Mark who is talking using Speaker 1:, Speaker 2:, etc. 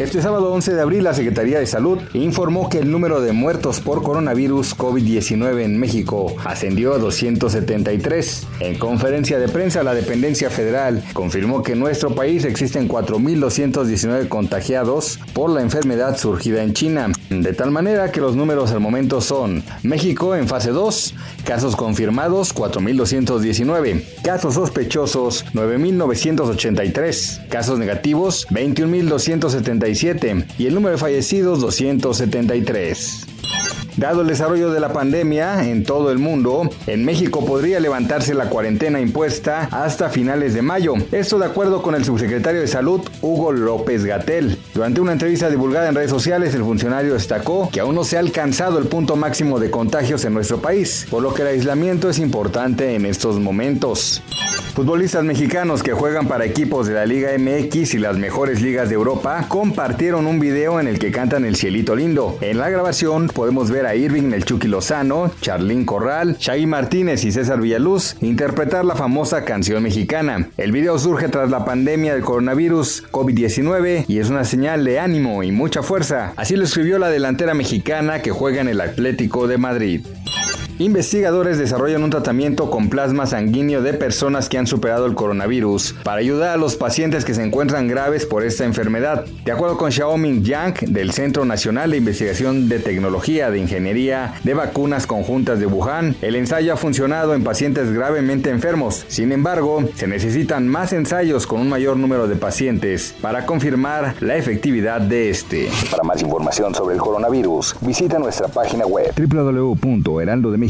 Speaker 1: Este sábado 11 de abril la Secretaría de Salud informó que el número de muertos por coronavirus COVID-19 en México ascendió a 273. En conferencia de prensa, la dependencia federal confirmó que en nuestro país existen 4.219 contagiados por la enfermedad surgida en China, de tal manera que los números al momento son México en fase 2, casos confirmados 4.219, casos sospechosos 9.983, casos negativos 21.275 y el número de fallecidos 273. Dado el desarrollo de la pandemia en todo el mundo, en México podría levantarse la cuarentena impuesta hasta finales de mayo. Esto de acuerdo con el subsecretario de Salud, Hugo López Gatel. Durante una entrevista divulgada en redes sociales, el funcionario destacó que aún no se ha alcanzado el punto máximo de contagios en nuestro país, por lo que el aislamiento es importante en estos momentos. Futbolistas mexicanos que juegan para equipos de la Liga MX y las mejores ligas de Europa compartieron un video en el que cantan El Cielito Lindo. En la grabación podemos ver a Irving El Lozano, Charlín Corral, Shaggy Martínez y César Villaluz interpretar la famosa canción mexicana. El video surge tras la pandemia del coronavirus COVID-19 y es una señal de ánimo y mucha fuerza. Así lo escribió la delantera mexicana que juega en el Atlético de Madrid. Investigadores desarrollan un tratamiento con plasma sanguíneo de personas que han superado el coronavirus para ayudar a los pacientes que se encuentran graves por esta enfermedad. De acuerdo con Xiaoming Yang del Centro Nacional de Investigación de Tecnología de Ingeniería de Vacunas Conjuntas de Wuhan, el ensayo ha funcionado en pacientes gravemente enfermos. Sin embargo, se necesitan más ensayos con un mayor número de pacientes para confirmar la efectividad de este. Para más información sobre el coronavirus, visita nuestra página web www.heraldodemexico